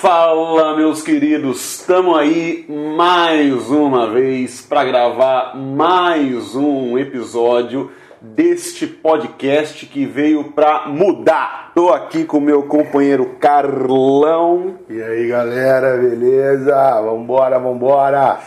Fala, meus queridos, estamos aí mais uma vez para gravar mais um episódio deste podcast que veio para mudar. Tô aqui com meu companheiro Carlão. E aí, galera, beleza? Vambora, vambora.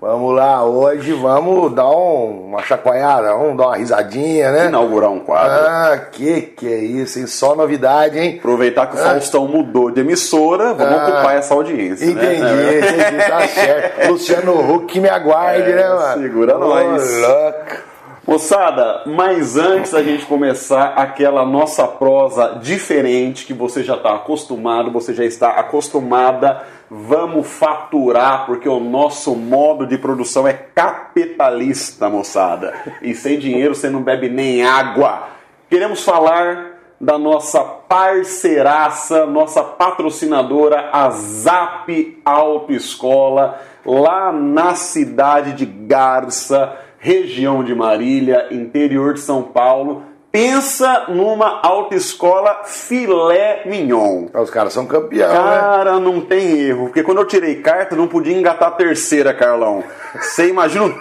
Vamos lá, hoje vamos dar um, uma chacoalhada, vamos dar uma risadinha, né? Inaugurar um quadro. Ah, que que é isso, hein? Só novidade, hein? Aproveitar que o Faustão mudou de emissora, vamos Ah. ocupar essa audiência. Entendi, né? entendi, tá certo. Luciano Huck que me aguarde, É, né, mano? segura Ô, nós. louco. Moçada, mas antes da gente começar aquela nossa prosa diferente que você já está acostumado, você já está acostumada, vamos faturar, porque o nosso modo de produção é capitalista, moçada. E sem dinheiro você não bebe nem água. Queremos falar da nossa parceiraça, nossa patrocinadora, a Zap Autoescola, lá na cidade de Garça, região de Marília, interior de São Paulo. Pensa numa autoescola filé mignon. Os caras são campeão, né? Cara, não tem erro. Porque quando eu tirei carta, não podia engatar a terceira, Carlão. Você imagina. o-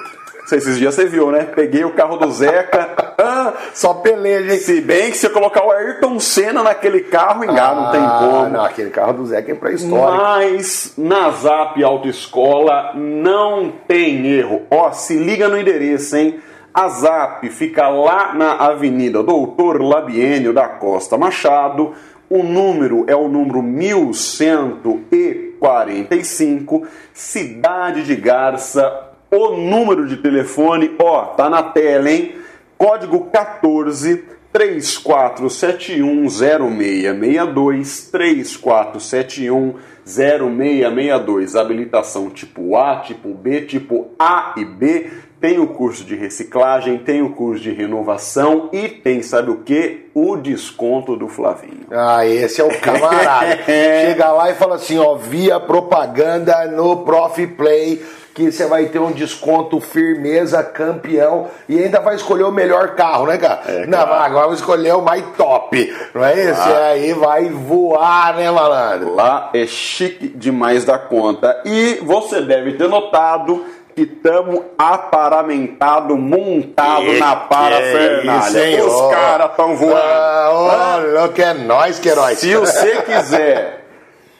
Sei, Esses dias você viu, né? Peguei o carro do Zeca. Ah, Só peleja, hein? se bem que se eu colocar o Ayrton Senna naquele carro, engana, não tem Ah, como. Não, aquele carro do Zeca é pré-histórico. Mas na Zap Autoescola não tem erro. Ó, se liga no endereço, hein? A Zap fica lá na Avenida Doutor Labienio da Costa Machado. O número é o número 1145, Cidade de Garça. O número de telefone, ó, tá na tela, hein? Código 14 34710662 34710662 habilitação tipo A, tipo B, tipo A e B. Tem o curso de reciclagem, tem o curso de renovação e tem, sabe o que? O desconto do Flavinho. Ah, esse é o camarada. Chega lá e fala assim, ó, via propaganda no Prof Play que você vai ter um desconto firmeza campeão e ainda vai escolher o melhor carro, né, cara? É, Não, claro. agora vai escolher o mais top, não é isso? E aí vai voar, né, malandro? Lá é chique demais da conta. E você deve ter notado que estamos aparamentado, montado Que na que é parafernália. isso? Os caras estão voando. Ah, ô, Ah, louco, é nós, Queiroz. Se você quiser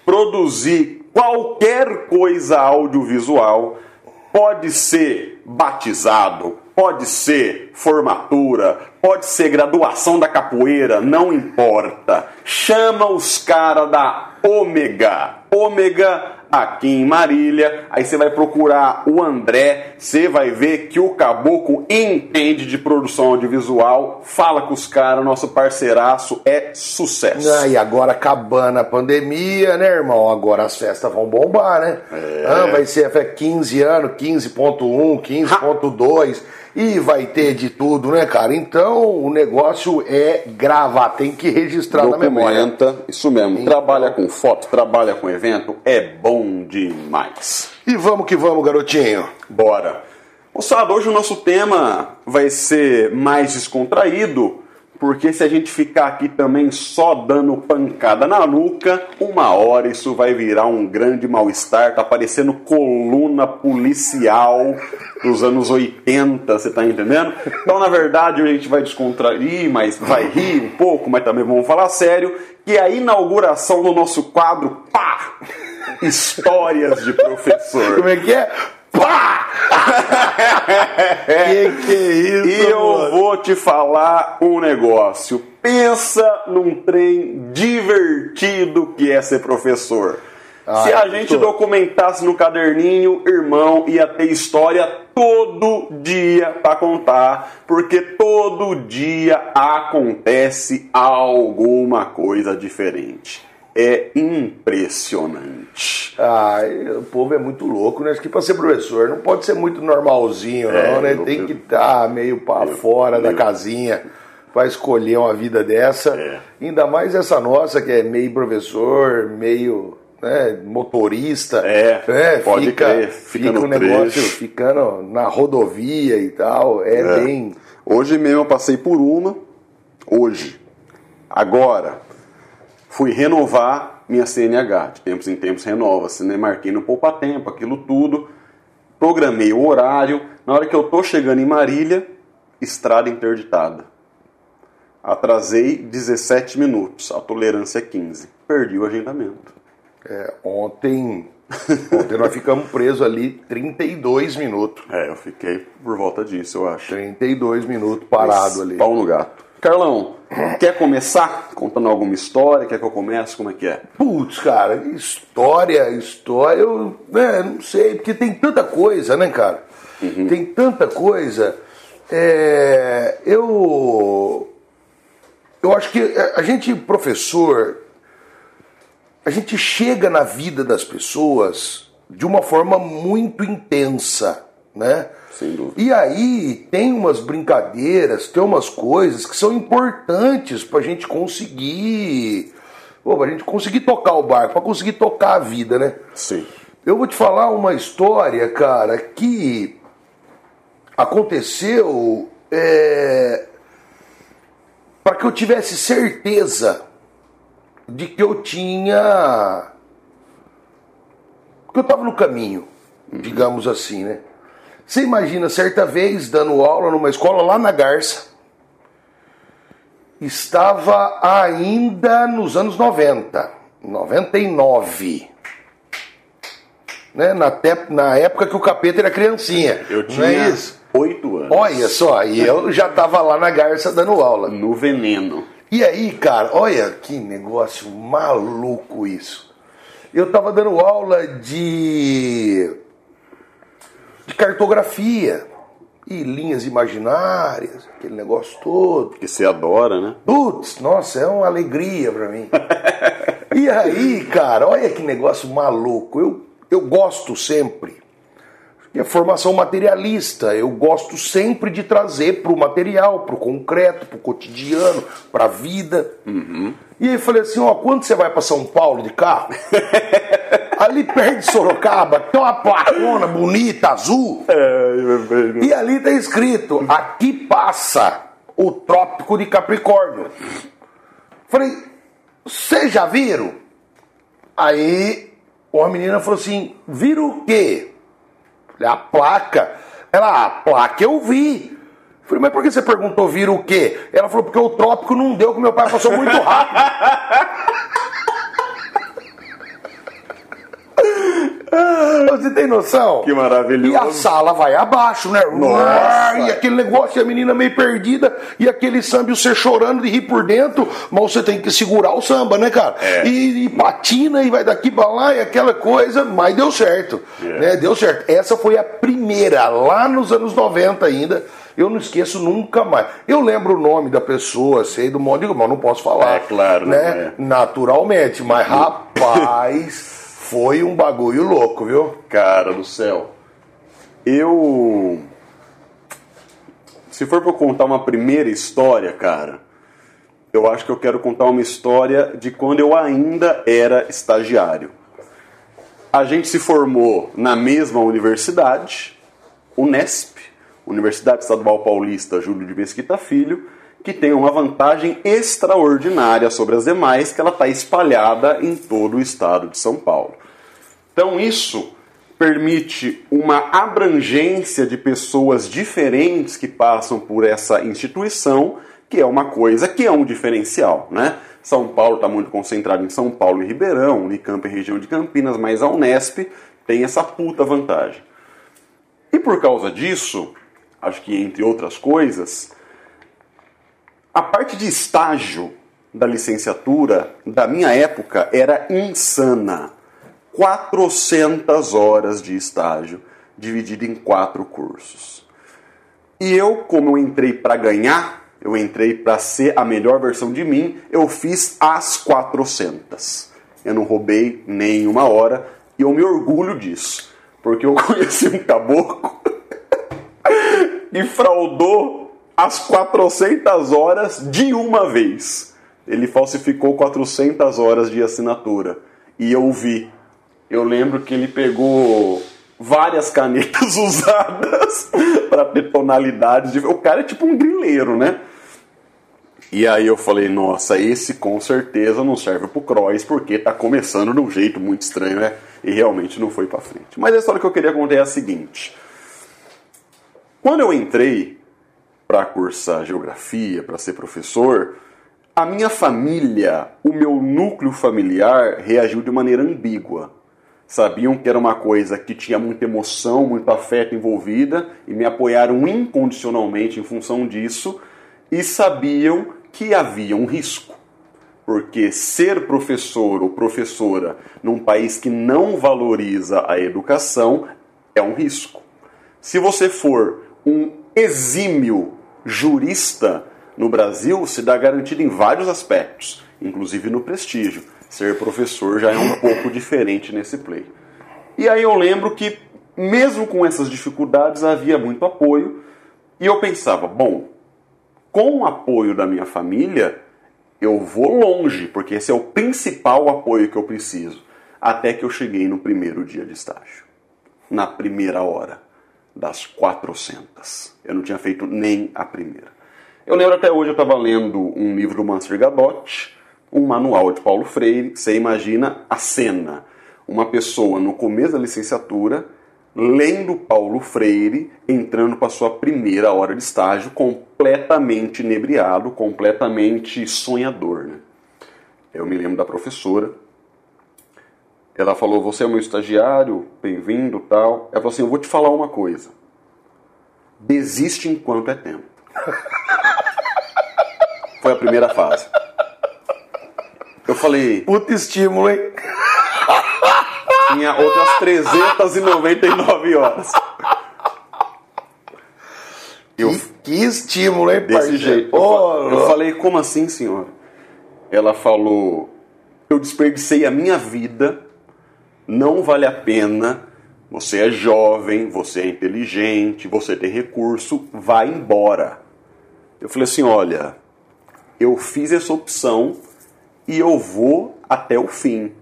produzir qualquer coisa audiovisual, pode ser batizado, pode ser formatura, pode ser graduação da capoeira, não importa. Chama os caras da Ômega. Ômega aqui em Marília. Aí você vai procurar o André, você vai ver que o caboclo entende de produção audiovisual. Fala com os caras, nosso parceiraço é sucesso. Ah, e agora acabando a pandemia, né, irmão? Agora as festas vão bombar, né? É. Ah, vai ser é 15 anos, 15.1, 15.2 e vai ter de tudo, né, cara? Então o negócio é gravar, tem que registrar na memória. Documenta, isso mesmo. Então- Trabalha com foto, trabalha com evento, é bom demais. E vamos que vamos, garotinho. Bora. Moçada, hoje o nosso tema vai ser mais descontraído, porque se a gente ficar aqui também só dando pancada na nuca, uma hora isso vai virar um grande mal-estar, tá parecendo coluna policial dos anos 80, você tá entendendo? Então, na verdade, a gente vai descontrair, mas vai rir um pouco, mas também vamos falar sério, que é a inauguração do nosso quadro, pá! Histórias de professor. Como é que é? Pá! que que é isso, E eu mano? vou te falar um negócio. Pensa num trem divertido que é ser professor. Ah, Se a gente tô- documentasse no caderninho, irmão, ia ter história todo dia para contar, porque todo dia acontece alguma coisa diferente. É impressionante. Ah, o povo é muito louco, né? Acho que pra ser professor não pode ser muito normalzinho, É, não, né? Tem que estar meio pra fora da casinha pra escolher uma vida dessa. É. Ainda mais essa nossa, que é meio professor, meio né, motorista. É, pode fica, crer, fica fica no o negócio trecho. ficando na rodovia e tal. É, É. bem. Hoje mesmo eu passei por uma, hoje. Agora, fui renovar minha CNH. De tempos em tempos renova-se, né? Marquei no poupa-tempo, aquilo tudo. Programei o horário. Na hora que eu tô chegando em Marília, estrada interditada. Atrasei 17 minutos, a tolerância é 15. Perdi o agendamento. É, ontem, ontem nós ficamos presos ali 32 minutos. É, eu fiquei por volta disso, eu acho. 32 minutos parado ali. Pau no gato. Carlão, quer começar contando alguma história? Quer que eu comece? Como é que é? Putz, cara, história, história, eu né, não sei, porque tem tanta coisa, né, cara? Tem tanta coisa. É, eu, eu acho que a gente, professor, a gente chega na vida das pessoas de uma forma muito intensa, né? Sem dúvida. E aí tem umas brincadeiras, tem umas coisas que são importantes para a gente conseguir, pô, pra gente conseguir tocar o barco, para conseguir tocar a vida, né? Sim. Eu vou te falar uma história, cara, que aconteceu é, para que eu tivesse certeza de que eu tinha. que eu estava no caminho, digamos assim, né? Você imagina, certa vez, dando aula numa escola lá na Garça, estava ainda nos anos 90, 99. Né? Na, te- na época que o capeta era criancinha. Eu tinha é isso? oito anos. Olha só, e eu já estava lá na Garça dando aula. No veneno. E aí, cara, olha que negócio maluco isso. Eu estava dando aula de, de cartografia e linhas imaginárias, aquele negócio todo. Que você adora, né? Putz, nossa, é uma alegria pra mim. e aí, cara, olha que negócio maluco. Eu, eu gosto sempre. E a formação materialista, eu gosto sempre de trazer para o material, para o concreto, para o cotidiano, para a vida. E aí falei assim, ó, quando você vai para São Paulo de carro, ali perto de Sorocaba, tem uma placona bonita, azul, É, e ali tá escrito: aqui passa o Trópico de Capricórnio. Falei, vocês já viram? Aí uma menina falou assim: viram o quê? Falei, a placa. Ela, a placa eu vi. Falei, mas por que você perguntou viram o quê? Ela falou, porque o trópico não deu, que meu pai passou muito rápido. Você tem noção? Que maravilhoso. E a sala vai abaixo, né? Nossa. E aquele negócio, e a menina meio perdida, e aquele samba, e você chorando de rir por dentro, mas você tem que segurar o samba, né, cara? É. E, e patina, e vai daqui pra lá, e aquela coisa, mas deu certo. É. Né? Deu certo. Essa foi a primeira, lá nos anos 90 ainda. Eu não esqueço nunca mais. Eu lembro o nome da pessoa, sei do modo, mas não posso falar. É, claro, né? não Naturalmente, mas rapaz, foi um bagulho louco, viu? Cara do céu. Eu. Se for eu contar uma primeira história, cara, eu acho que eu quero contar uma história de quando eu ainda era estagiário. A gente se formou na mesma universidade, Unesp, Universidade Estadual Paulista Júlio de Mesquita Filho, que tem uma vantagem extraordinária sobre as demais, que ela está espalhada em todo o estado de São Paulo. Então isso permite uma abrangência de pessoas diferentes que passam por essa instituição, que é uma coisa que é um diferencial, né? São Paulo está muito concentrado em São Paulo e Ribeirão, Unicamp e região de Campinas, mas a Unesp tem essa puta vantagem. E por causa disso, acho que entre outras coisas, a parte de estágio da licenciatura da minha época era insana. 400 horas de estágio dividido em quatro cursos. E eu, como eu entrei para ganhar, eu entrei para ser a melhor versão de mim, eu fiz as 400. Eu não roubei nenhuma hora e eu me orgulho disso, porque eu conheci um caboclo e fraudou as 400 horas de uma vez. Ele falsificou 400 horas de assinatura. E eu vi. Eu lembro que ele pegou várias canetas usadas para ter tonalidades. De... O cara é tipo um grileiro, né? E aí eu falei, nossa, esse com certeza não serve pro Cross, porque tá começando de um jeito muito estranho, né? E realmente não foi para frente. Mas a história que eu queria contar é a seguinte. Quando eu entrei para cursar geografia, para ser professor, a minha família, o meu núcleo familiar reagiu de maneira ambígua. Sabiam que era uma coisa que tinha muita emoção, muito afeto envolvida e me apoiaram incondicionalmente em função disso e sabiam que havia um risco. Porque ser professor ou professora num país que não valoriza a educação é um risco. Se você for um exímio jurista no Brasil, se dá garantido em vários aspectos, inclusive no prestígio. Ser professor já é um pouco diferente nesse play. E aí eu lembro que, mesmo com essas dificuldades, havia muito apoio, e eu pensava, bom, com o apoio da minha família, eu vou longe, porque esse é o principal apoio que eu preciso. Até que eu cheguei no primeiro dia de estágio, na primeira hora, das 400. Eu não tinha feito nem a primeira. Eu lembro até hoje, eu estava lendo um livro do Manser Gadotti, um manual de Paulo Freire. Você imagina a cena: uma pessoa no começo da licenciatura lendo Paulo Freire, entrando para sua primeira hora de estágio, completamente inebriado, completamente sonhador. Né? Eu me lembro da professora. Ela falou: Você é meu estagiário, bem-vindo, tal. Ela falou assim: Eu vou te falar uma coisa. Desiste enquanto é tempo. Foi a primeira fase. Eu falei. Puta estímulo, hein? Tinha outras 399 horas. Eu, que, que estímulo, hein, Desse parceiro? jeito. Oh, eu, eu falei, como assim, senhora? Ela falou, eu desperdicei a minha vida, não vale a pena, você é jovem, você é inteligente, você tem recurso, vai embora. Eu falei assim, olha, eu fiz essa opção e eu vou até o fim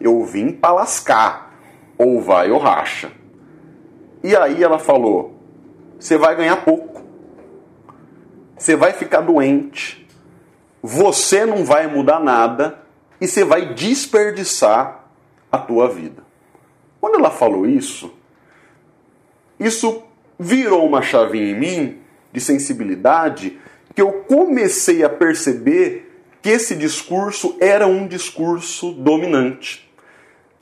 eu vim para lascar, ou vai ou racha. E aí ela falou: você vai ganhar pouco, você vai ficar doente, você não vai mudar nada e você vai desperdiçar a tua vida. Quando ela falou isso, isso virou uma chavinha em mim de sensibilidade que eu comecei a perceber que esse discurso era um discurso dominante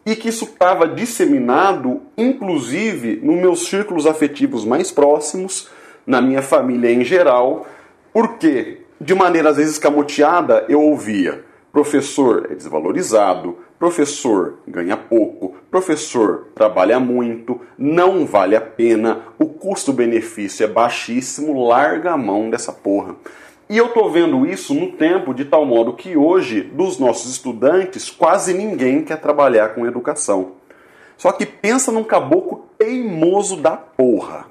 e que isso estava disseminado, inclusive, nos meus círculos afetivos mais próximos, na minha família em geral, porque, de maneira às vezes escamoteada, eu ouvia: professor é desvalorizado, professor ganha pouco, professor trabalha muito, não vale a pena, o custo-benefício é baixíssimo, larga a mão dessa porra. E eu estou vendo isso no tempo de tal modo que hoje, dos nossos estudantes, quase ninguém quer trabalhar com educação. Só que pensa num caboclo teimoso da porra.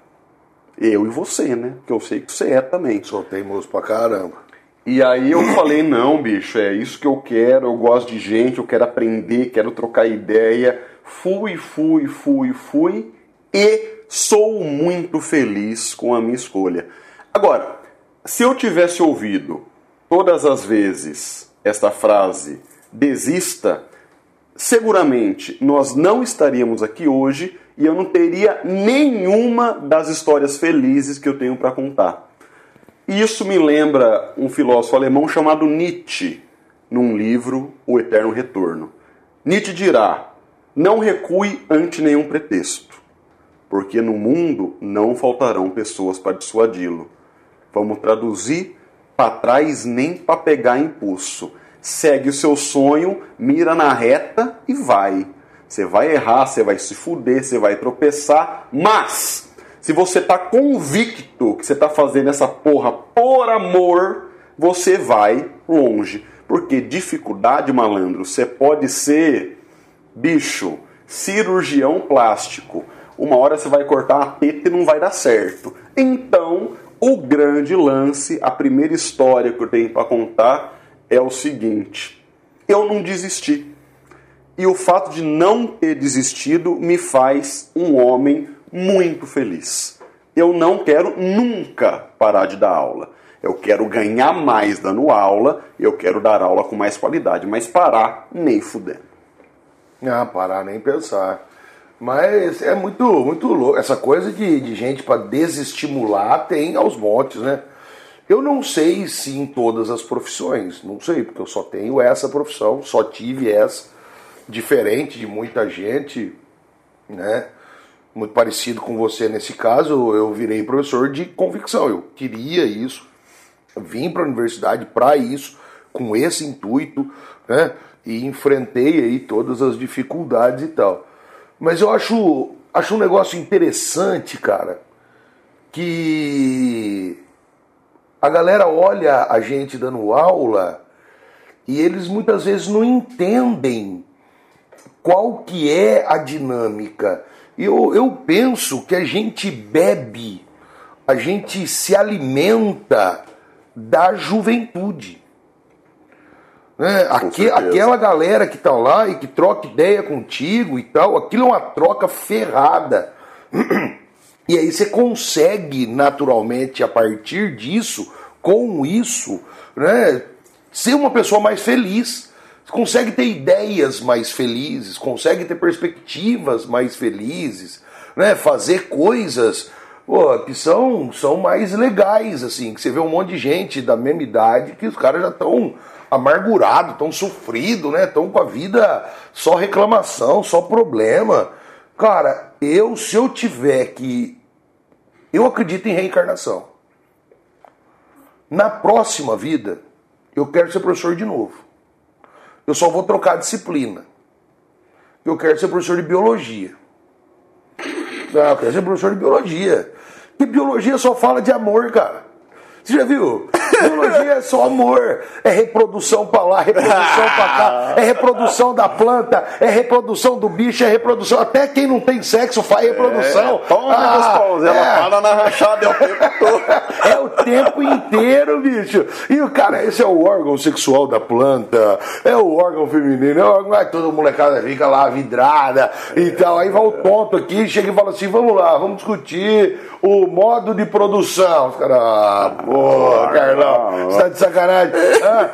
Eu e você, né? Que eu sei que você é também. Sou teimoso pra caramba. E aí eu falei, não, bicho, é isso que eu quero, eu gosto de gente, eu quero aprender, quero trocar ideia. Fui, fui, fui, fui e sou muito feliz com a minha escolha. Agora, se eu tivesse ouvido todas as vezes esta frase, desista, seguramente nós não estaríamos aqui hoje e eu não teria nenhuma das histórias felizes que eu tenho para contar. Isso me lembra um filósofo alemão chamado Nietzsche, num livro O Eterno Retorno. Nietzsche dirá: Não recue ante nenhum pretexto, porque no mundo não faltarão pessoas para dissuadi-lo. Vamos traduzir para trás nem para pegar impulso. Segue o seu sonho, mira na reta e vai. Você vai errar, você vai se fuder, você vai tropeçar, mas se você está convicto que você está fazendo essa porra por amor, você vai longe. Porque dificuldade, malandro, você pode ser bicho, cirurgião plástico. Uma hora você vai cortar a teta e não vai dar certo. Então, o grande lance, a primeira história que eu tenho para contar é o seguinte: eu não desisti. E o fato de não ter desistido me faz um homem muito feliz. Eu não quero nunca parar de dar aula. Eu quero ganhar mais dando aula, eu quero dar aula com mais qualidade, mas parar nem fudendo. Ah, parar nem pensar. Mas é muito, muito louco. Essa coisa de, de gente para desestimular tem aos montes, né? Eu não sei se em todas as profissões, não sei, porque eu só tenho essa profissão, só tive essa, diferente de muita gente, né? Muito parecido com você nesse caso, eu virei professor de convicção. Eu queria isso, vim para a universidade para isso, com esse intuito, né? E enfrentei aí todas as dificuldades e tal. Mas eu acho, acho um negócio interessante, cara, que a galera olha a gente dando aula e eles muitas vezes não entendem qual que é a dinâmica. Eu, eu penso que a gente bebe, a gente se alimenta da juventude. Né? Aque, aquela galera que tá lá e que troca ideia contigo e tal, aquilo é uma troca ferrada. E aí você consegue naturalmente, a partir disso, com isso, né, ser uma pessoa mais feliz. Consegue ter ideias mais felizes, consegue ter perspectivas mais felizes, né, fazer coisas pô, que são, são mais legais, assim, que você vê um monte de gente da mesma idade que os caras já estão amargurados, estão sofridos, né? Estão com a vida só reclamação, só problema. Cara, eu, se eu tiver que. Eu acredito em reencarnação. Na próxima vida, eu quero ser professor de novo. Eu só vou trocar a disciplina. Eu quero ser professor de biologia. Ah, eu quero ser professor de biologia. E biologia só fala de amor, cara. Você já viu? Biologia é só amor, é reprodução para lá, reprodução para cá, é reprodução da planta, é reprodução do bicho, é reprodução. Até quem não tem sexo faz reprodução. É, toma ah, gostosa, ela é. para na rachada é o tempo todo. É o tempo inteiro, bicho. E o cara, esse é o órgão sexual da planta, é o órgão feminino, é o órgão. Toda molecada fica lá vidrada e tal. Aí vai o tonto aqui, chega e fala assim: vamos lá, vamos discutir o modo de produção. Os caras, ah, pô, Carlão, você tá de sacanagem. Ah,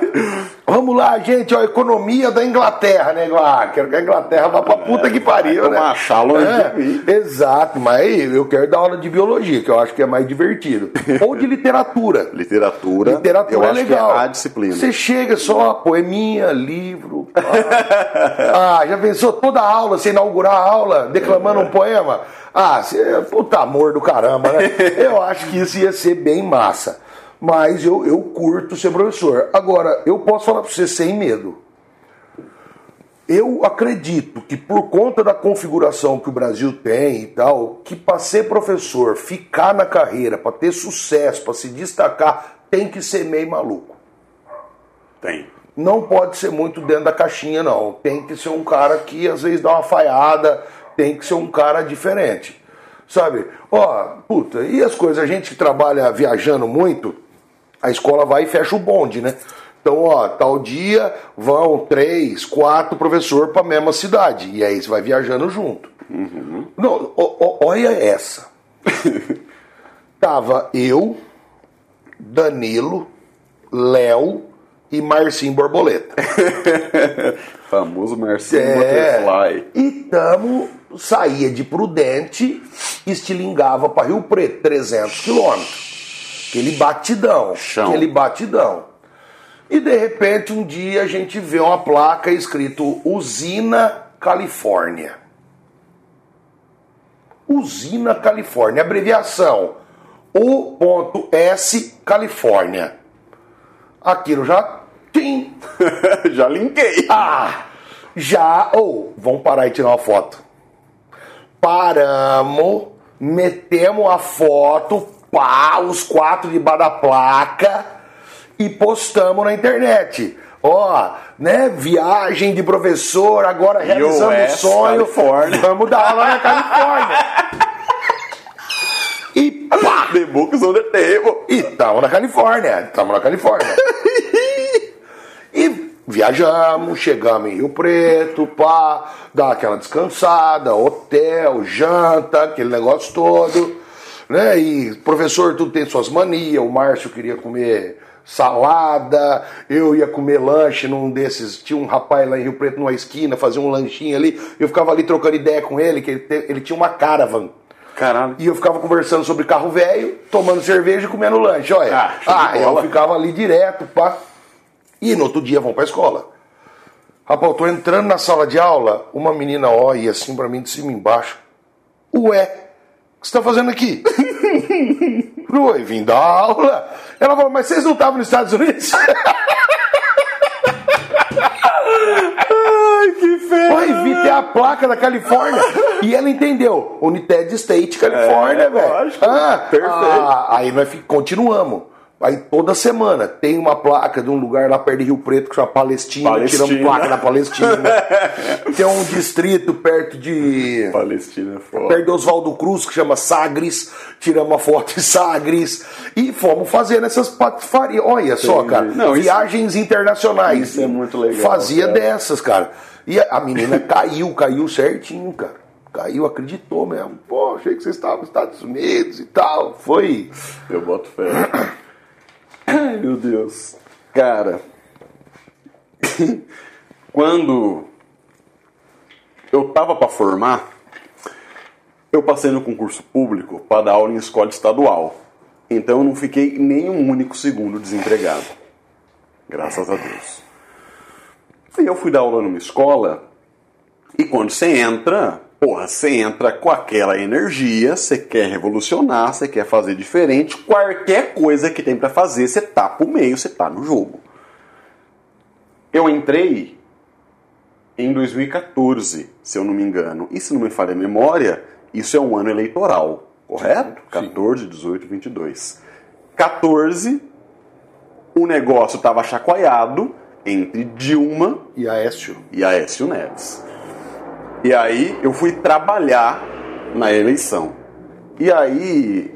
vamos lá, gente, ó, a economia da Inglaterra, né? Ah, quero que a Inglaterra vá pra puta que pariu, né? Achar longe é. Exato, mas eu quero dar aula de biologia, que eu acho que é mais divertido. Ou de literatura. Literatura. Literatura eu é acho legal. Que é a disciplina. Você chega só, poeminha, livro. ah, já pensou toda a aula, você inaugurar a aula declamando um poema? Ah, você é puta amor do caramba, né? Eu acho que isso ia ser bem massa. Mas eu, eu curto ser professor. Agora, eu posso falar para você sem medo. Eu acredito que por conta da configuração que o Brasil tem e tal, que para ser professor, ficar na carreira, para ter sucesso, para se destacar, tem que ser meio maluco. Tem. Não pode ser muito dentro da caixinha, não. Tem que ser um cara que às vezes dá uma falhada, tem que ser um cara diferente. Sabe? Ó, puta, e as coisas, a gente que trabalha viajando muito, a escola vai e fecha o bonde, né? Então, ó, tal dia vão três, quatro professores para a mesma cidade. E aí você vai viajando junto. Uhum. Não, ó, ó, olha essa. Tava eu, Danilo, Léo e Marcinho Borboleta. Famoso Marcinho é, Butterfly. E tamo saía de Prudente, estilingava para Rio Preto, 300 quilômetros. Aquele batidão, Chão. aquele batidão. E de repente um dia a gente vê uma placa escrito Usina Califórnia. Usina Califórnia, abreviação U.S Califórnia. Aquilo já tem. já linkei. Ah! Já. Ou, oh, vamos parar e tirar uma foto paramos, metemos a foto, pá, os quatro debaixo da placa e postamos na internet. Ó, né? Viagem de professor, agora realizando o sonho. Califórnia. Vamos dar aula na Califórnia. e pá! The books on the table. E estamos na Califórnia. Estamos na Califórnia. e Viajamos, chegamos em Rio Preto, pá, dá aquela descansada, hotel, janta, aquele negócio todo. Né? E professor, tudo tem suas manias. O Márcio queria comer salada, eu ia comer lanche num desses. Tinha um rapaz lá em Rio Preto, numa esquina, fazia um lanchinho ali. Eu ficava ali trocando ideia com ele, que ele, te- ele tinha uma caravan. Caralho. E eu ficava conversando sobre carro velho, tomando cerveja e comendo lanche, olha. Ah, Ah, eu ficava ali direto, pá. E no outro dia vão pra escola. Rapaz, eu tô entrando na sala de aula, uma menina olha assim pra mim de cima e embaixo. Ué, que você tá fazendo aqui? Falei, vim dar aula. Ela falou, mas vocês não estavam nos Estados Unidos? Ai, que feio. Pai, vi ter a placa da Califórnia. E ela entendeu. United State, Califórnia, É, velho. lógico. Ah, Perfeito. ah, aí nós continuamos. Aí toda semana tem uma placa de um lugar lá perto de Rio Preto que chama Palestina. Palestina. Tiramos placa da Palestina. tem um distrito perto de. Palestina é foda. Perto de Oswaldo Cruz, que chama Sagres, tiramos uma foto de Sagres e fomos fazendo essas patifarias. Olha só, Entendi. cara, Não, isso- viagens internacionais. isso é muito legal, Fazia cara. dessas, cara. E a a menina caiu, caiu certinho, cara. Caiu, acreditou mesmo. Pô, achei que vocês estavam nos Estados Unidos e tal. Foi. Eu boto fé. Ai, meu Deus. Cara, quando eu tava pra formar, eu passei no concurso público para dar aula em escola estadual. Então eu não fiquei nem um único segundo desempregado. Graças a Deus. E eu fui dar aula numa escola e quando você entra, porra, você entra com aquela energia, você quer revolucionar, você quer fazer diferente, qualquer coisa que tem pra fazer, você tá pro meio, você tá no jogo. Eu entrei em 2014, se eu não me engano. E se não me falha a memória, isso é um ano eleitoral, correto? 14, 18, 22. 14, o negócio estava chacoalhado entre Dilma E Aécio? e Aécio Neves. E aí eu fui trabalhar na eleição. E aí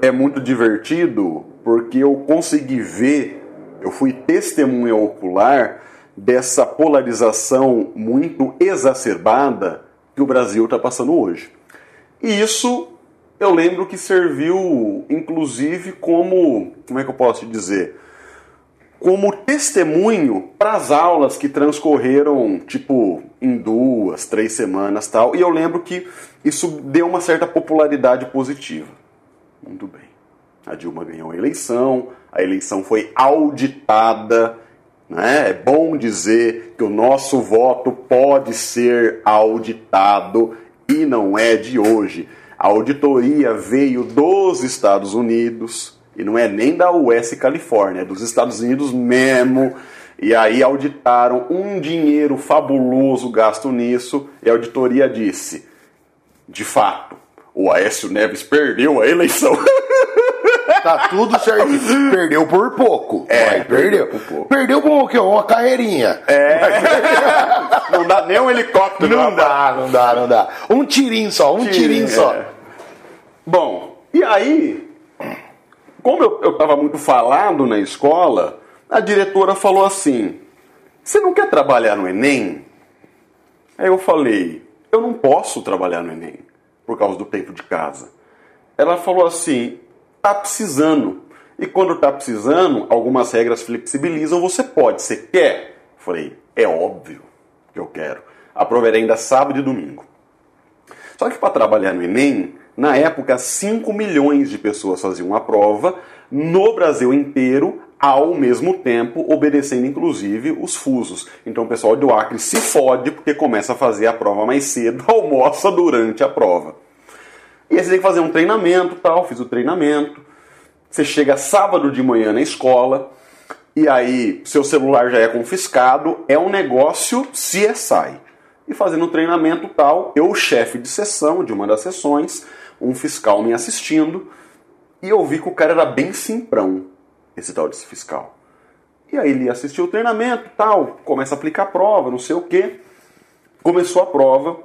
é muito divertido porque eu consegui ver, eu fui testemunha ocular dessa polarização muito exacerbada que o Brasil está passando hoje. E isso eu lembro que serviu, inclusive, como. Como é que eu posso dizer? Como testemunho para as aulas que transcorreram, tipo, em duas, três semanas tal. E eu lembro que isso deu uma certa popularidade positiva. Muito bem. A Dilma ganhou a eleição, a eleição foi auditada. Né? É bom dizer que o nosso voto pode ser auditado e não é de hoje. A auditoria veio dos Estados Unidos, e não é nem da US Califórnia, é dos Estados Unidos mesmo. E aí auditaram um dinheiro fabuloso gasto nisso, e a auditoria disse: de fato, o Aécio Neves perdeu a eleição. Tá tudo certo. perdeu por pouco. É, perdeu. perdeu por pouco. Perdeu por o quê? Uma carreirinha. não dá nem um helicóptero. Não dá, não dá, não dá. Um tirinho só, um tirinho, só. É. Bom, e aí, como eu estava muito falado na escola, a diretora falou assim: Você não quer trabalhar no Enem? Aí eu falei: Eu não posso trabalhar no Enem, por causa do tempo de casa. Ela falou assim: Tá precisando. E quando tá precisando, algumas regras flexibilizam, você pode. Você quer? Eu falei: É óbvio que eu quero. Aprovarei ainda sábado e domingo. Só que para trabalhar no Enem, na época, 5 milhões de pessoas faziam a prova no Brasil inteiro ao mesmo tempo, obedecendo inclusive os fusos. Então o pessoal do Acre se fode porque começa a fazer a prova mais cedo, almoça durante a prova. E aí você tem que fazer um treinamento tal, fiz o treinamento. Você chega sábado de manhã na escola, e aí seu celular já é confiscado, é um negócio CSI. E fazendo o treinamento tal, eu, chefe de sessão de uma das sessões, um fiscal me assistindo, e eu vi que o cara era bem simprão, esse tal desse fiscal. E aí ele assistiu o treinamento tal, começa a aplicar a prova, não sei o quê. Começou a prova,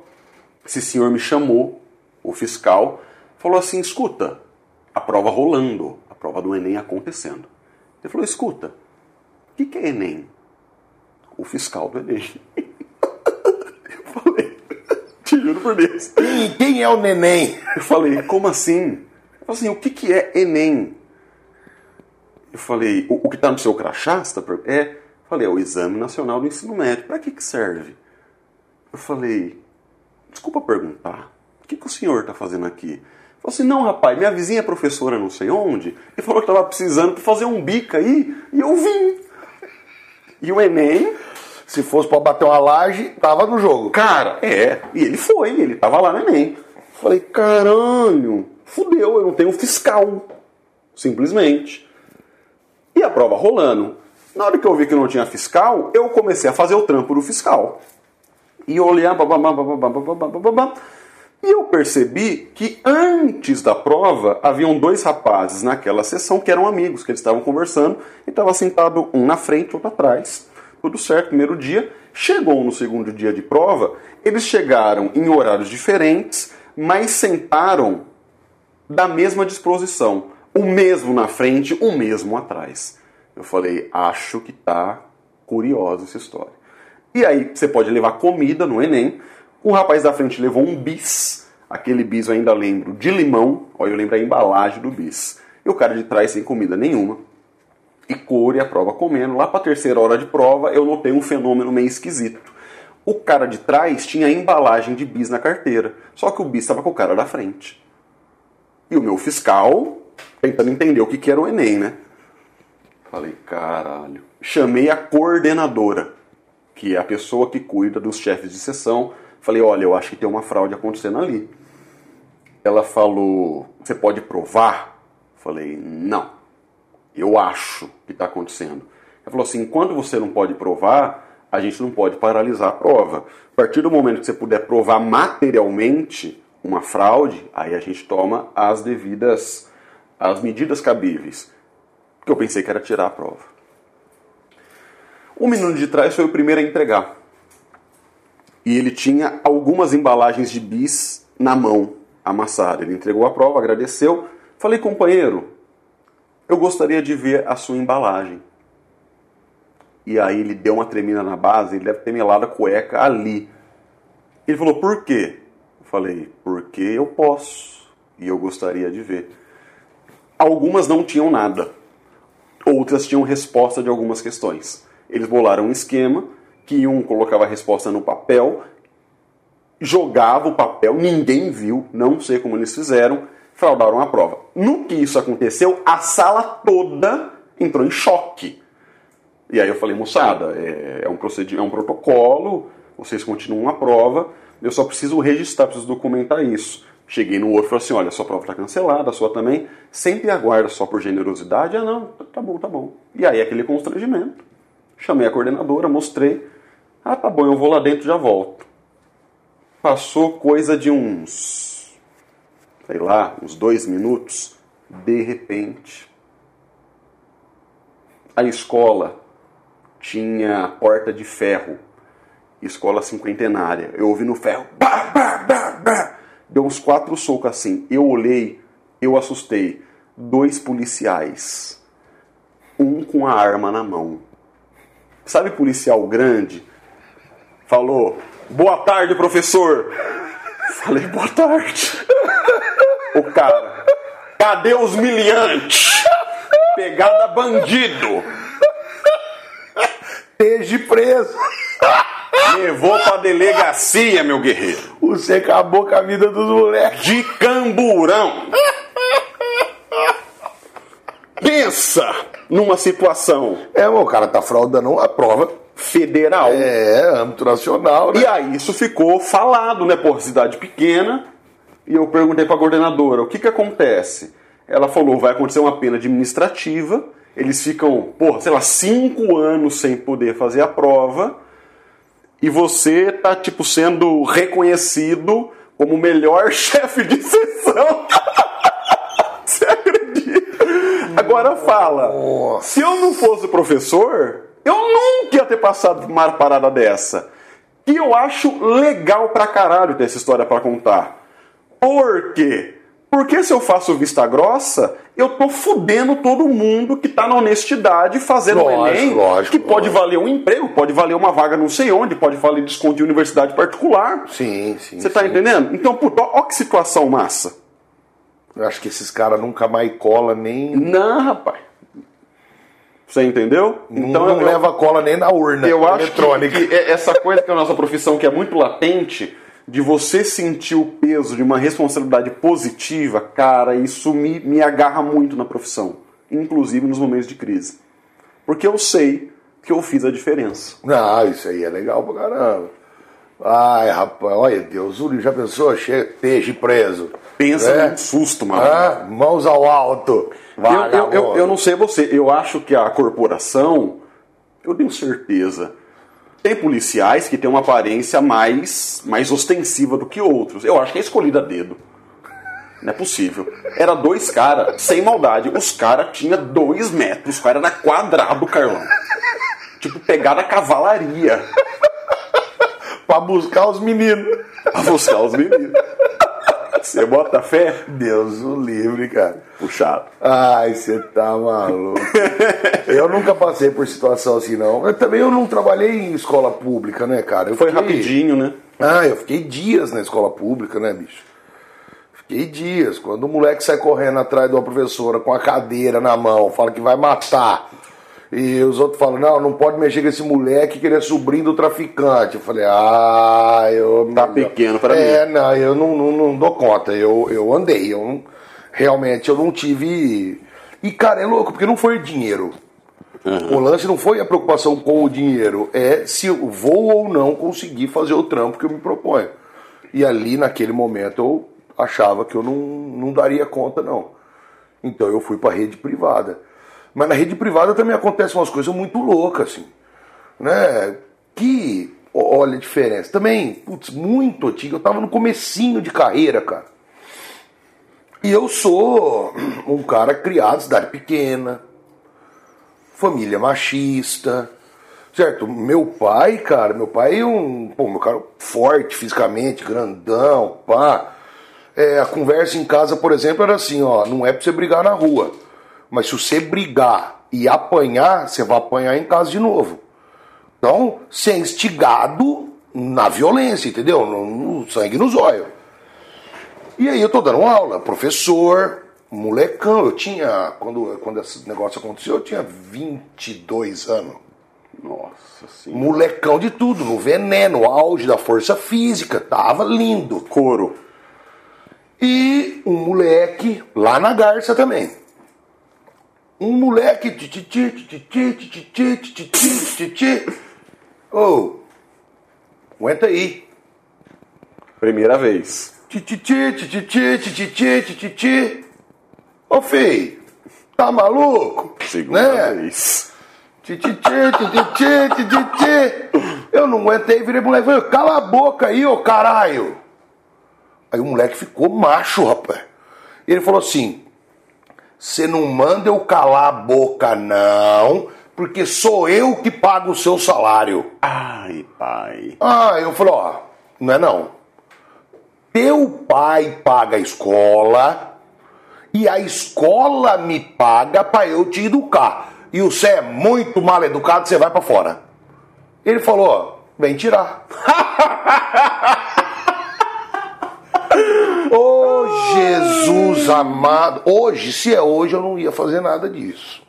esse senhor me chamou, o fiscal, falou assim: escuta, a prova rolando, a prova do Enem acontecendo. Ele falou: escuta, o que, que é Enem? O fiscal do Enem. Eu falei, te juro por Deus. Quem, quem é o neném? Eu falei, como assim? Eu falei assim, o que, que é Enem? Eu falei, o, o que está no seu crachá? Tá per- é. Eu falei, é o Exame Nacional do Ensino Médio. Para que, que serve? Eu falei, desculpa perguntar, o que, que o senhor está fazendo aqui? Ele falou assim, não rapaz, minha vizinha é professora não sei onde, e falou que estava precisando para fazer um bico aí, e eu vim. E o Enem, Se fosse pra bater uma laje, tava no jogo. cara, é, e ele foi, ele estava lá no Enem. Falei, caralho, fudeu, eu não tenho fiscal, simplesmente. E a prova rolando. Na hora que eu vi que não tinha fiscal, eu comecei a fazer o trampo do fiscal. E olhar, e eu percebi que antes da prova haviam dois rapazes naquela sessão que eram amigos, que eles estavam conversando e estava sentado um na frente, outro atrás. Tudo certo, primeiro dia. Chegou no segundo dia de prova, eles chegaram em horários diferentes, mas sentaram da mesma disposição. O mesmo na frente, o mesmo atrás. Eu falei, acho que tá curiosa essa história. E aí você pode levar comida no Enem. O rapaz da frente levou um bis. Aquele bis eu ainda lembro de limão. Olha, eu lembro a embalagem do bis. E o cara de trás sem comida nenhuma. E cor e a prova comendo. Lá para a terceira hora de prova eu notei um fenômeno meio esquisito. O cara de trás tinha embalagem de bis na carteira. Só que o bis estava com o cara da frente. E o meu fiscal tentando entender o que, que era o Enem, né? Falei, caralho. Chamei a coordenadora, que é a pessoa que cuida dos chefes de sessão. Falei, olha, eu acho que tem uma fraude acontecendo ali. Ela falou, você pode provar? Falei, não. Eu acho que está acontecendo. Ela falou assim, enquanto você não pode provar, a gente não pode paralisar a prova. A partir do momento que você puder provar materialmente uma fraude, aí a gente toma as devidas, as medidas cabíveis. Porque eu pensei que era tirar a prova. O menino de trás foi o primeiro a entregar. E ele tinha algumas embalagens de bis na mão, amassada. Ele entregou a prova, agradeceu. Falei, companheiro, eu gostaria de ver a sua embalagem. E aí ele deu uma tremida na base, ele deve ter melado a cueca ali. Ele falou, por quê? Eu falei, porque eu posso. E eu gostaria de ver. Algumas não tinham nada. Outras tinham resposta de algumas questões. Eles bolaram um esquema que um colocava a resposta no papel, jogava o papel, ninguém viu, não sei como eles fizeram, fraudaram a prova. No que isso aconteceu, a sala toda entrou em choque. E aí eu falei, moçada, é, é um é um protocolo, vocês continuam a prova, eu só preciso registrar, preciso documentar isso. Cheguei no outro e falei assim, olha, sua prova está cancelada, a sua também, sempre aguarda só por generosidade. Ah, não, tá bom, tá bom. E aí aquele constrangimento. Chamei a coordenadora, mostrei. Ah, tá bom, eu vou lá dentro já volto. Passou coisa de uns, sei lá, uns dois minutos. De repente, a escola tinha porta de ferro. Escola cinquentenária. Eu ouvi no ferro. Bah, bah, bah, bah. Deu uns quatro socos assim. Eu olhei, eu assustei. Dois policiais. Um com a arma na mão. Sabe policial grande? Falou, boa tarde, professor. Falei, boa tarde. O cara, cadê os miliantes? Pegada bandido. Esteja preso. Levou pra delegacia, meu guerreiro. Você acabou com a vida dos moleques. De camburão. Pensa numa situação É, o cara tá fraudando a prova. federal. É, âmbito nacional, né? E aí isso ficou falado, né? Por cidade pequena. E eu perguntei pra coordenadora, o que que acontece? Ela falou, vai acontecer uma pena administrativa. Eles ficam, porra, sei lá, cinco anos sem poder fazer a prova. E você tá, tipo, sendo reconhecido como o melhor chefe de sessão. você acredita? Agora fala, Nossa. se eu não fosse professor, eu nunca ia ter passado por uma parada dessa. E eu acho legal pra caralho ter essa história pra contar. Por quê? Porque se eu faço vista grossa, eu tô fudendo todo mundo que tá na honestidade fazendo o Lógico, Enem, lógico, que pode lógico. valer um emprego, pode valer uma vaga não sei onde, pode valer desconto em universidade particular. Sim, sim. Você tá sim. entendendo? Então, puta, ó que situação massa. Eu acho que esses caras nunca mais cola nem. Não, rapaz. Você entendeu? Então não eu, leva cola nem na urna eu eletrônica. Acho que, que essa coisa que é a nossa profissão, que é muito latente, de você sentir o peso de uma responsabilidade positiva, cara, isso me, me agarra muito na profissão. Inclusive nos momentos de crise. Porque eu sei que eu fiz a diferença. Ah, isso aí é legal pra caramba. Ai, rapaz, olha Deus, o já pensou? Esteja preso. Pensa é? num susto, mano. Ah, mãos ao alto. Eu, eu, eu, eu, não sei você, eu acho que a corporação, eu tenho certeza, tem policiais que têm uma aparência mais, mais ostensiva do que outros. Eu acho que é escolhida a dedo. Não é possível. Era dois caras, sem maldade. Os caras tinham dois metros. O cara era quadrado, Carlão. Tipo, pegar a cavalaria. pra buscar os meninos. Pra buscar os meninos. Você bota fé? Deus o livre, cara. Puxado. Ai, você tá maluco. eu nunca passei por situação assim, não. Eu, também eu não trabalhei em escola pública, né, cara? Eu Foi fiquei... rapidinho, né? Ah, eu fiquei dias na escola pública, né, bicho? Fiquei dias. Quando o moleque sai correndo atrás de uma professora com a cadeira na mão, fala que vai matar e os outros falam, não, não pode mexer com esse moleque que ele é sobrinho do traficante. Eu falei, ah, eu. Tá pequeno para mim. É, não, eu não, não, não, dou conta. Eu, eu andei, eu não, realmente eu não tive. E, cara, é louco, porque não foi dinheiro. Uhum. O lance não foi a preocupação com o dinheiro, é se eu vou ou não conseguir fazer o trampo que eu me proponho. E ali, naquele momento, eu achava que eu não, não daria conta, não. Então eu fui para rede privada. Mas na rede privada também acontecem umas coisas muito loucas, assim. Né? Que, olha a diferença. Também, putz, muito antigo. Eu tava no comecinho de carreira, cara. E eu sou um cara criado cidade pequena, família machista, certo? Meu pai, cara, meu pai é um, pô, meu cara forte fisicamente, grandão, pá. É, a conversa em casa, por exemplo, era assim, ó, não é pra você brigar na rua. Mas se você brigar e apanhar, você vai apanhar em casa de novo. Então, ser instigado na violência, entendeu? No, no sangue nos olhos. E aí eu tô dando aula, professor, molecão. Eu tinha, quando, quando esse negócio aconteceu, eu tinha 22 anos. Nossa senhora. Molecão de tudo, no veneno, auge da força física, tava lindo. Couro. E um moleque lá na Garça também um moleque. Ô, oh, aguenta aí. Primeira vez. Ô, oh, Fei, tá maluco? Segunda né? vez. Eu não aguentei, virei moleque falei, cala a boca aí, ô caralho. Aí o moleque ficou macho, rapaz. Ele falou assim: você não manda eu calar a boca, não, porque sou eu que pago o seu salário. Ai, pai. Ah, eu falei, ó, não é não. Teu pai paga a escola e a escola me paga para eu te educar. E você é muito mal educado, você vai para fora. Ele falou, vem tirar. Ô oh, Jesus amado, hoje, se é hoje, eu não ia fazer nada disso.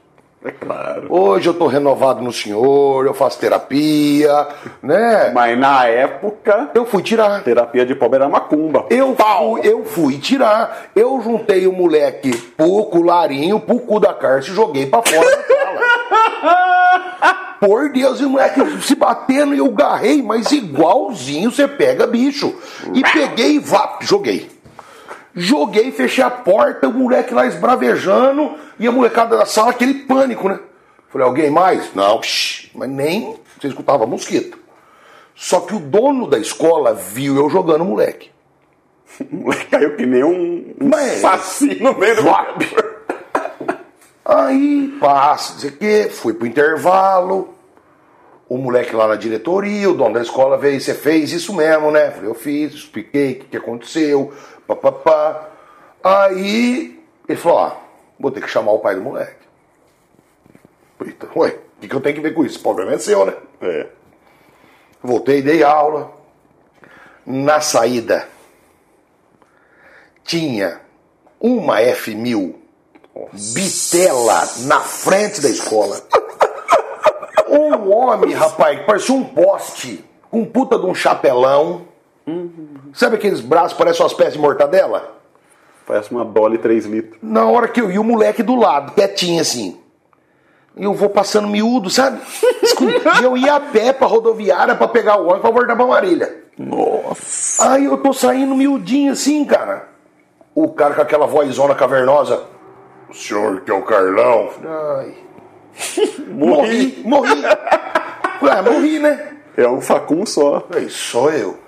É claro. Hoje eu tô renovado no Senhor, eu faço terapia, né? Mas na época. Eu fui tirar. Terapia de pobre era macumba. Eu fui, eu fui tirar. Eu juntei o moleque pro cularinho, pro cu da cárcel e joguei pra fora da sala. Por Deus, e o moleque se batendo e eu garrei, mas igualzinho você pega bicho. E peguei e vá, joguei. Joguei, fechei a porta, o moleque lá esbravejando e a molecada da sala, aquele pânico, né? Falei, alguém mais? Não, psh, mas nem você escutava mosquito. Só que o dono da escola viu eu jogando moleque. O moleque caiu que nem um, um mas, saci no meio do Aí, passa, não sei o quê, fui pro intervalo. O moleque lá na diretoria, o dono da escola veio, você fez isso mesmo, né? Falei, eu fiz, expliquei o que, que aconteceu, papapá. Aí ele falou: ó, vou ter que chamar o pai do moleque. Eita, ué, o que, que eu tenho que ver com isso? O problema é seu, né? É. Voltei, dei aula. Na saída, tinha uma F1000 bitela na frente da escola. Um homem, rapaz, que parecia um poste, com um puta de um chapelão. Sabe aqueles braços que parecem umas peças de mortadela? Parece uma Dolly 3 litros. Na hora que eu ia o moleque do lado, quietinho assim. E eu vou passando miúdo, sabe? E eu ia a pé pra rodoviária pra pegar o ônibus pra voltar pra Marília. Nossa. Aí eu tô saindo miudinho assim, cara. O cara com aquela vozona cavernosa. O senhor que é o Carlão? Ai. Morri, morri. Ué, morri, né? É um facum só. Ei, sou eu.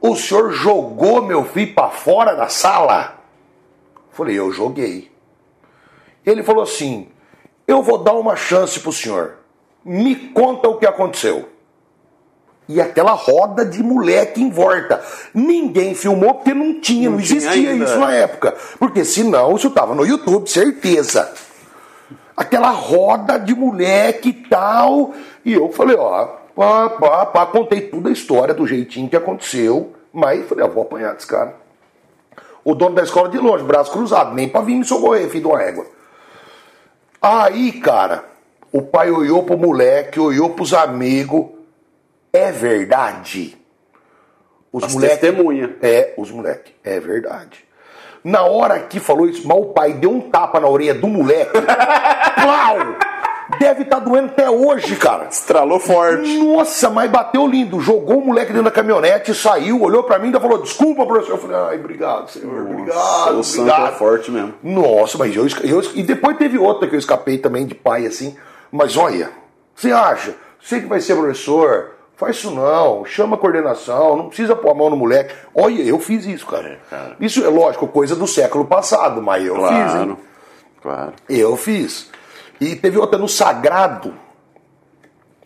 O senhor jogou meu filho pra fora da sala? Falei, eu joguei. Ele falou assim: eu vou dar uma chance pro senhor. Me conta o que aconteceu. E aquela roda de moleque em volta. Ninguém filmou porque não tinha, não, Não tinha existia ainda. isso na época. Porque senão isso tava no YouTube, certeza. Aquela roda de moleque e tal. E eu falei, ó, pá, pá, pá, contei toda a história do jeitinho que aconteceu. Mas falei, ó, vou apanhar desse cara. O dono da escola de longe, braço cruzado, nem pra vir me socorrer, filho de uma égua. Aí, cara, o pai olhou pro moleque, olhou pros amigos. É verdade. Os As moleque- testemunha. É, os moleque. É verdade. Na hora que falou isso, mas o pai deu um tapa na orelha do moleque. Plau! Deve estar doendo até hoje, cara. Estralou forte. Nossa, mas bateu lindo. Jogou o moleque dentro da caminhonete, saiu, olhou pra mim e ainda falou: Desculpa, professor. Eu falei: Ai, obrigado, senhor. Obrigado. o santo é forte mesmo. Nossa, mas eu, eu, e depois teve outra que eu escapei também de pai assim. Mas olha, você acha? Você que vai ser professor, faz isso não, chama a coordenação, não precisa pôr a mão no moleque. Olha, eu fiz isso, cara. É, cara. Isso é lógico, coisa do século passado, mas eu fiz, hein? Claro. Claro. Eu fiz. E teve outra no Sagrado.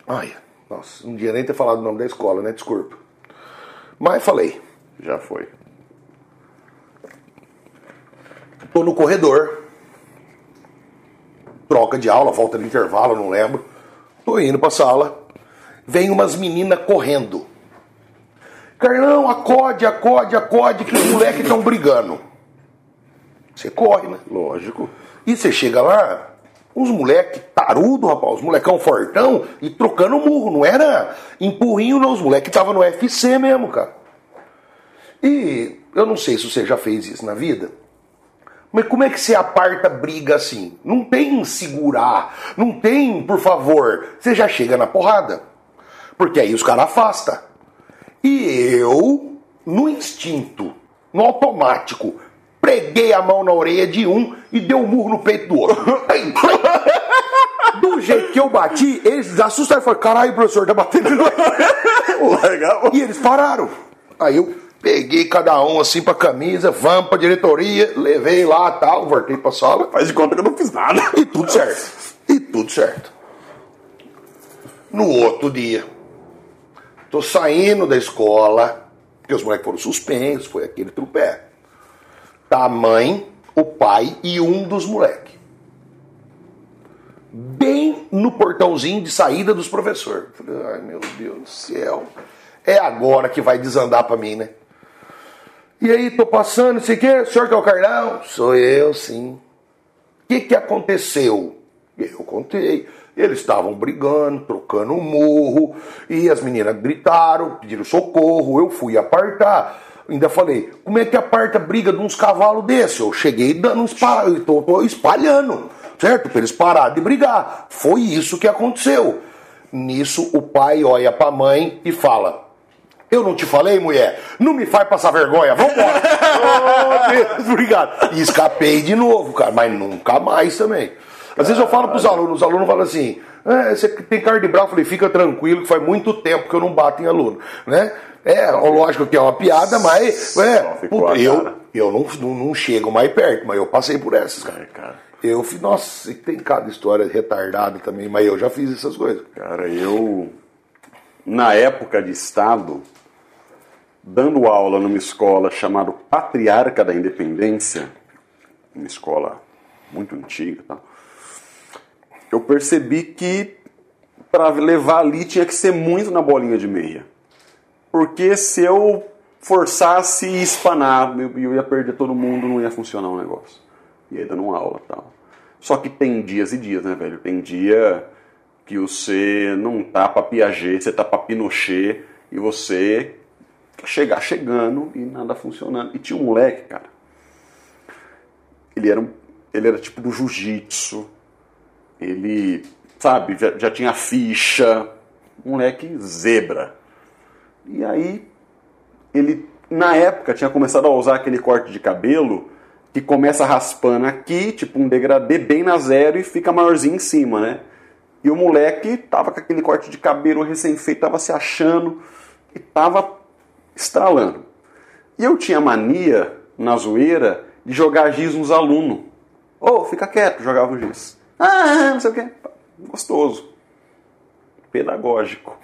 Ai, nossa, não devia nem ter falado o nome da escola, né? Desculpa. Mas falei. Já foi. Tô no corredor. Troca de aula, volta no intervalo, não lembro. Tô indo pra sala. Vem umas meninas correndo. Carlão, acode, acode, acode, que os moleques estão brigando. Você corre, né? Lógico. E você chega lá, uns moleque tarudo, rapaz, os molecão fortão, e trocando murro, não era empurrinho não, os moleque tava no UFC mesmo, cara. E eu não sei se você já fez isso na vida, mas como é que você aparta briga assim? Não tem segurar, não tem, por favor, você já chega na porrada. Porque aí os caras afastam. E eu, no instinto, no automático, preguei a mão na orelha de um e dei um murro no peito do outro. Do jeito que eu bati, eles assustaram e falaram: caralho, professor, tá batendo em nós." Legal. E eles pararam. Aí eu peguei cada um assim pra camisa, vamos pra diretoria, levei lá tal, voltei pra sala Faz de conta que eu não fiz nada. e tudo certo. E tudo certo. No outro dia, tô saindo da escola, porque os moleques foram suspensos, foi aquele trupé. Tá a mãe, o pai e um dos moleques. Bem no portãozinho de saída dos professores. Falei, ai meu Deus do céu. É agora que vai desandar pra mim, né? E aí, tô passando, sei o quê, o senhor que é o Carlão? Sou eu, sim. O que, que aconteceu? Eu contei. Eles estavam brigando, trocando um murro, e as meninas gritaram, pediram socorro, eu fui apartar. Ainda falei, como é que aparta briga de uns cavalos desse? Eu cheguei dando eu tô, tô espalhando, certo? Para eles pararem de brigar. Foi isso que aconteceu. Nisso, o pai olha pra mãe e fala: eu não te falei, mulher? Não me faz passar vergonha, vambora. oh, Deus, obrigado. E escapei de novo, cara, mas nunca mais também. Às vezes eu falo pros alunos, os alunos falam assim, "É, você tem cara de bravo, eu falei, fica tranquilo, que faz muito tempo que eu não bato em aluno, né? É, lógico que é uma piada, mas é, puta, eu, eu não, não, não chego mais perto, mas eu passei por essas, cara. Cara. Eu fiz, nossa, tem cada história retardada também, mas eu já fiz essas coisas. Cara, eu, na época de Estado, dando aula numa escola chamada Patriarca da Independência, uma escola muito antiga e tal, eu percebi que para levar ali tinha que ser muito na bolinha de meia. Porque se eu forçasse e espanar, eu, eu ia perder todo mundo, não ia funcionar o negócio. E aí dando uma aula tal. Só que tem dias e dias, né, velho? Tem dia que você não tá pra Piaget, você tá pra Pinochet e você chegar chegando e nada funcionando. E tinha um moleque, cara. Ele era, ele era tipo do jiu-jitsu. Ele, sabe, já, já tinha ficha. Moleque zebra. E aí, ele, na época, tinha começado a usar aquele corte de cabelo que começa raspando aqui, tipo um degradê bem na zero e fica maiorzinho em cima, né? E o moleque tava com aquele corte de cabelo recém-feito, tava se achando e tava estralando. E eu tinha mania, na zoeira, de jogar giz nos alunos. Ô, oh, fica quieto, jogava o giz. Ah, não sei o quê. Gostoso. Pedagógico.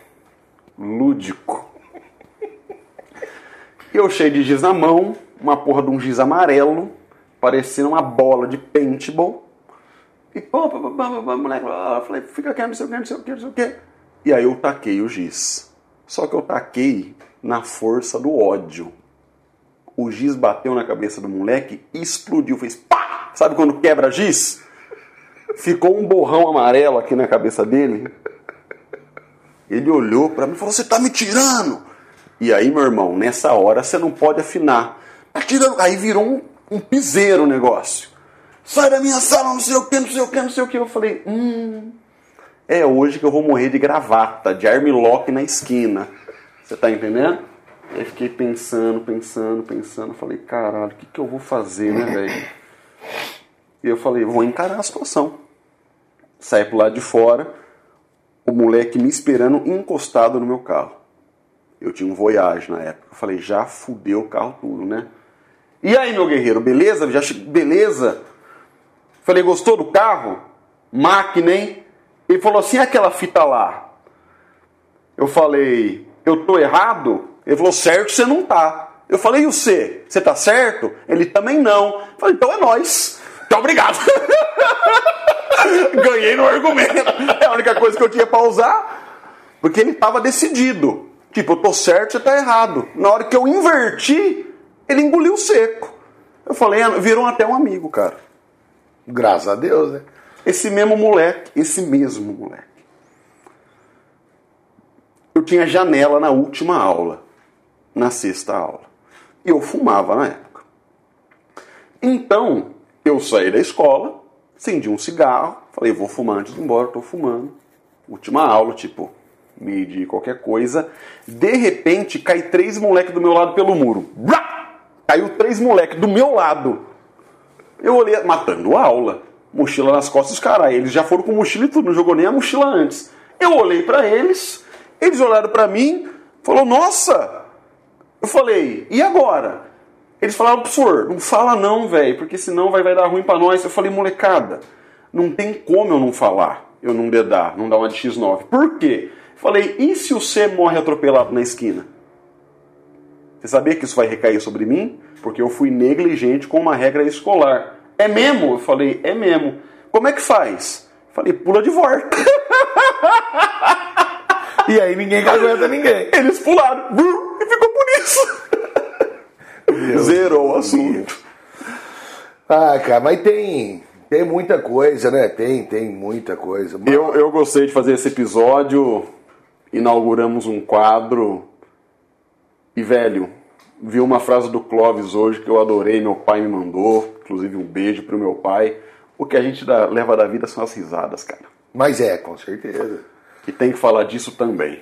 Lúdico. Eu cheio de giz na mão, uma porra de um giz amarelo, parecendo uma bola de paintball. E pô, moleque, falei, fica quieto, não sei o que, não sei o que, não sei o que. E aí eu taquei o giz. Só que eu taquei na força do ódio. O giz bateu na cabeça do moleque e explodiu, fez pá! Sabe quando quebra giz? Ficou um borrão amarelo aqui na cabeça dele. Ele olhou para mim e falou: Você tá me tirando? E aí, meu irmão, nessa hora você não pode afinar. Tá tirando. Aí virou um, um piseiro o negócio. Sai da minha sala, não sei o que, não sei o que, não sei o que. Eu falei: Hum, é hoje que eu vou morrer de gravata, de armlock na esquina. Você tá entendendo? Aí fiquei pensando, pensando, pensando. Falei, caralho, o que, que eu vou fazer, né, velho? E eu falei, vou encarar a situação. Saí pro lado de fora, o moleque me esperando encostado no meu carro. Eu tinha um Voyage na época. Eu falei, já fudeu o carro tudo, né? E aí, meu guerreiro, beleza? Já. Beleza? Falei, gostou do carro? Máquina, hein? Ele falou assim, aquela fita lá. Eu falei, eu tô errado? Ele falou, certo você não tá. Eu falei, e você? Você tá certo? Ele também não. Eu falei, então é nós. Então obrigado. Ganhei no argumento. É a única coisa que eu tinha pra usar. Porque ele tava decidido. Tipo, eu tô certo, você tá errado. Na hora que eu inverti, ele engoliu seco. Eu falei, ah, virou até um amigo, cara. Graças a Deus, né? Esse mesmo moleque, esse mesmo moleque eu tinha janela na última aula, na sexta aula. E eu fumava na época. Então, eu saí da escola, acendi um cigarro, falei, vou fumar antes de ir embora, tô fumando. Última aula, tipo, meio qualquer coisa. De repente, cai três moleques do meu lado pelo muro. Caiu três moleques do meu lado. Eu olhei, matando a aula. Mochila nas costas dos caras. Eles já foram com mochila e tudo, não jogou nem a mochila antes. Eu olhei para eles, eles olharam para mim, falou: "Nossa!" Eu falei: "E agora?" Eles falaram: "Professor, não fala não, velho, porque senão vai vai dar ruim para nós." Eu falei: "Molecada, não tem como eu não falar, eu não dedar, não dar uma de X9. Por quê?" Eu falei: "E se o C morre atropelado na esquina?" Você sabia que isso vai recair sobre mim? Porque eu fui negligente com uma regra escolar. É mesmo? Eu falei, é mesmo. Como é que faz? Eu falei, pula de volta. E aí ninguém aguenta ninguém. Eles pularam e ficou por isso. Zerou o assunto. Ah, cara, mas tem, tem muita coisa, né? Tem, tem muita coisa. Mas... Eu, eu gostei de fazer esse episódio. Inauguramos um quadro. E, velho, vi uma frase do Clóvis hoje que eu adorei, meu pai me mandou. Inclusive, um beijo pro meu pai. O que a gente dá, leva da vida são as risadas, cara. Mas é, com certeza e tem que falar disso também.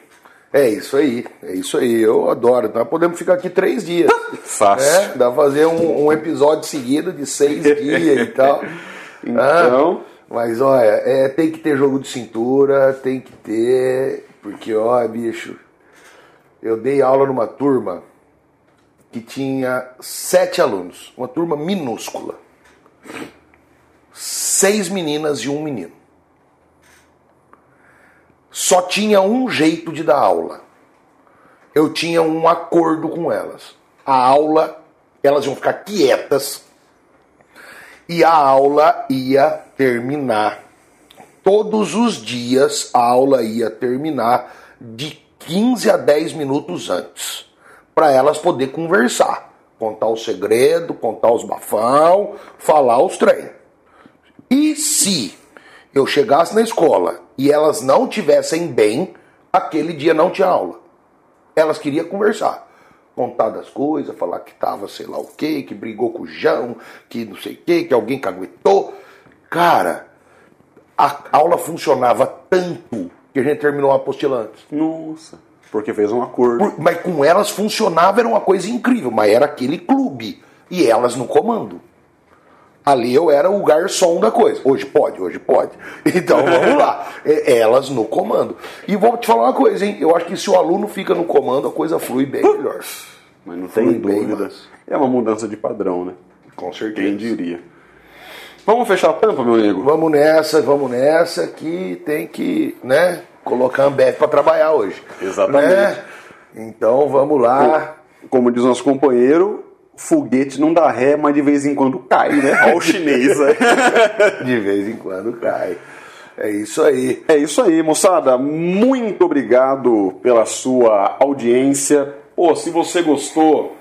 É isso aí, é isso aí. Eu adoro. Nós podemos ficar aqui três dias. Fácil. É, dá pra fazer um, um, episódio seguido de seis dias e tal. Então. Ah, mas olha, é, tem que ter jogo de cintura, tem que ter. Porque, ó, bicho, eu dei aula numa turma que tinha sete alunos, uma turma minúscula. Seis meninas e um menino só tinha um jeito de dar aula. Eu tinha um acordo com elas. A aula, elas iam ficar quietas e a aula ia terminar. Todos os dias a aula ia terminar de 15 a 10 minutos antes, para elas poder conversar, contar o segredo, contar os bafão, falar os treinos. E se eu chegasse na escola e elas não tivessem bem, aquele dia não tinha aula. Elas queriam conversar contar das coisas, falar que tava sei lá o que, que brigou com o João, que não sei o que, que alguém caguetou. Cara, a aula funcionava tanto que a gente terminou a apostila antes. Nossa. Porque fez um acordo. Por, mas com elas funcionava, era uma coisa incrível, mas era aquele clube. E elas no comando. Ali eu era o garçom da coisa. Hoje pode, hoje pode. Então vamos lá. Elas no comando. E vou te falar uma coisa, hein? Eu acho que se o aluno fica no comando, a coisa flui bem melhor. Mas não flui tem dúvida. É uma mudança de padrão, né? Com certeza. Quem diria? Vamos fechar a tampa, meu amigo? Vamos nessa, vamos nessa, que tem que, né, colocar a Ambev para trabalhar hoje. Exatamente. Né? Então vamos lá. Como diz nosso companheiro, foguete não dá ré, mas de vez em quando cai, né? Olha o chinês, né? de vez em quando cai. É isso aí. É isso aí, moçada. Muito obrigado pela sua audiência. Pô, se você gostou,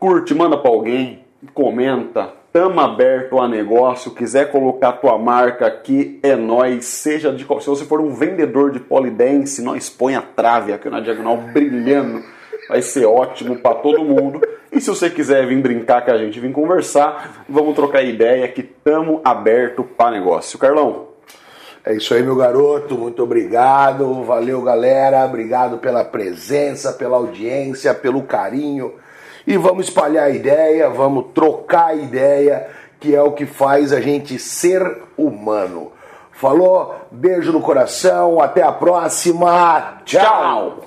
curte, manda para alguém, comenta. Tamo aberto a negócio, quiser colocar tua marca aqui, é nós. Seja de se você for um vendedor de polidense, nós põe a trave aqui na diagonal brilhando. Vai ser ótimo para todo mundo. E se você quiser vir brincar com a gente, vir conversar, vamos trocar ideia que estamos aberto para negócio. Carlão. É isso aí, meu garoto. Muito obrigado. Valeu, galera. Obrigado pela presença, pela audiência, pelo carinho. E vamos espalhar a ideia, vamos trocar a ideia, que é o que faz a gente ser humano. Falou? Beijo no coração. Até a próxima. Tchau.